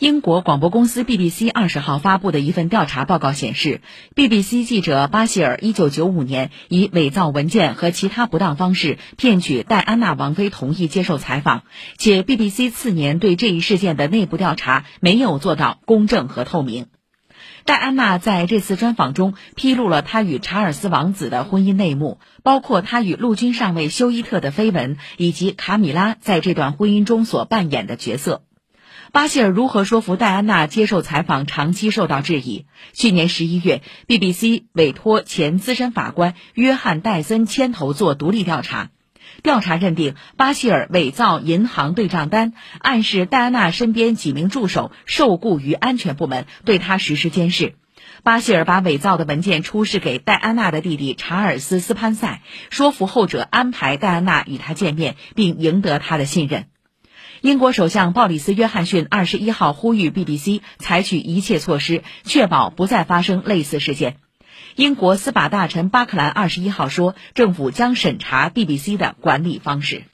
英国广播公司 BBC 二十号发布的一份调查报告显示，BBC 记者巴希尔一九九五年以伪造文件和其他不当方式骗取戴安娜王妃同意接受采访，且 BBC 次年对这一事件的内部调查没有做到公正和透明。戴安娜在这次专访中披露了她与查尔斯王子的婚姻内幕，包括她与陆军上尉休伊特的绯闻，以及卡米拉在这段婚姻中所扮演的角色。巴希尔如何说服戴安娜接受采访，长期受到质疑。去年十一月，BBC 委托前资深法官约翰戴森牵头做独立调查，调查认定巴希尔伪造银行对账单，暗示戴安娜身边几名助手受雇于安全部门，对她实施监视。巴希尔把伪造的文件出示给戴安娜的弟弟查尔斯·斯潘塞，说服后者安排戴安娜与他见面，并赢得他的信任。英国首相鲍里斯·约翰逊二十一号呼吁 BBC 采取一切措施，确保不再发生类似事件。英国司法大臣巴克兰二十一号说，政府将审查 BBC 的管理方式。